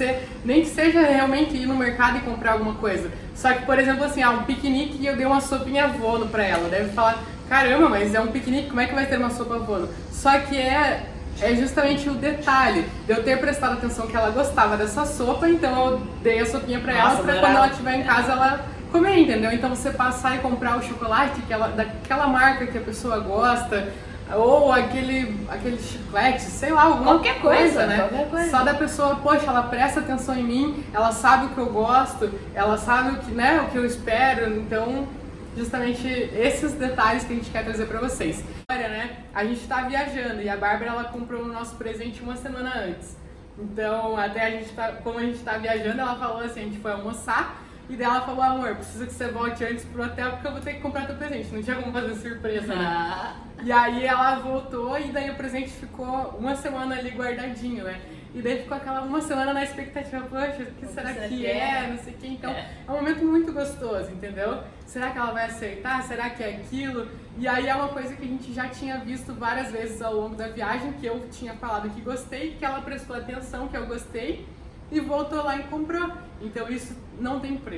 você, nem que seja realmente ir no mercado e comprar alguma coisa. Só que, por exemplo, assim, ah, um piquenique e eu dei uma sopinha vono pra ela. Deve falar, caramba, mas é um piquenique, como é que vai ter uma sopa vono? Só que é é justamente o detalhe de eu ter prestado atenção que ela gostava dessa sopa, então eu dei a sopinha pra ela, pra quando ela estiver em casa ela comer, entendeu? Então você passar e comprar o chocolate que ela, daquela marca que a pessoa gosta, ou aquele, aquele chiclete, sei lá, alguma qualquer coisa, coisa né? Qualquer coisa. Só da pessoa, poxa, ela presta atenção em mim, ela sabe o que eu gosto, ela sabe o que, né, o que eu espero, então justamente esses detalhes que a gente quer trazer para vocês. Olha, né? A gente está viajando e a Bárbara ela comprou o nosso presente uma semana antes. Então, até a gente tá, como a gente está viajando, ela falou assim, a gente foi almoçar e daí ela falou, amor, preciso que você volte antes pro hotel porque eu vou ter que comprar teu presente. Não tinha como fazer surpresa, né? E aí ela voltou e daí o presente ficou uma semana ali guardadinho, né? E daí ficou aquela uma semana na expectativa, poxa, o que será, será que, é? é? Não sei o que. Então, é. é um momento muito gostoso, entendeu? Será que ela vai aceitar? Será que é aquilo? E aí é uma coisa que a gente já tinha visto várias vezes ao longo da viagem, que eu tinha falado que gostei, que ela prestou atenção, que eu gostei, e voltou lá e comprou. Então isso não tem preço.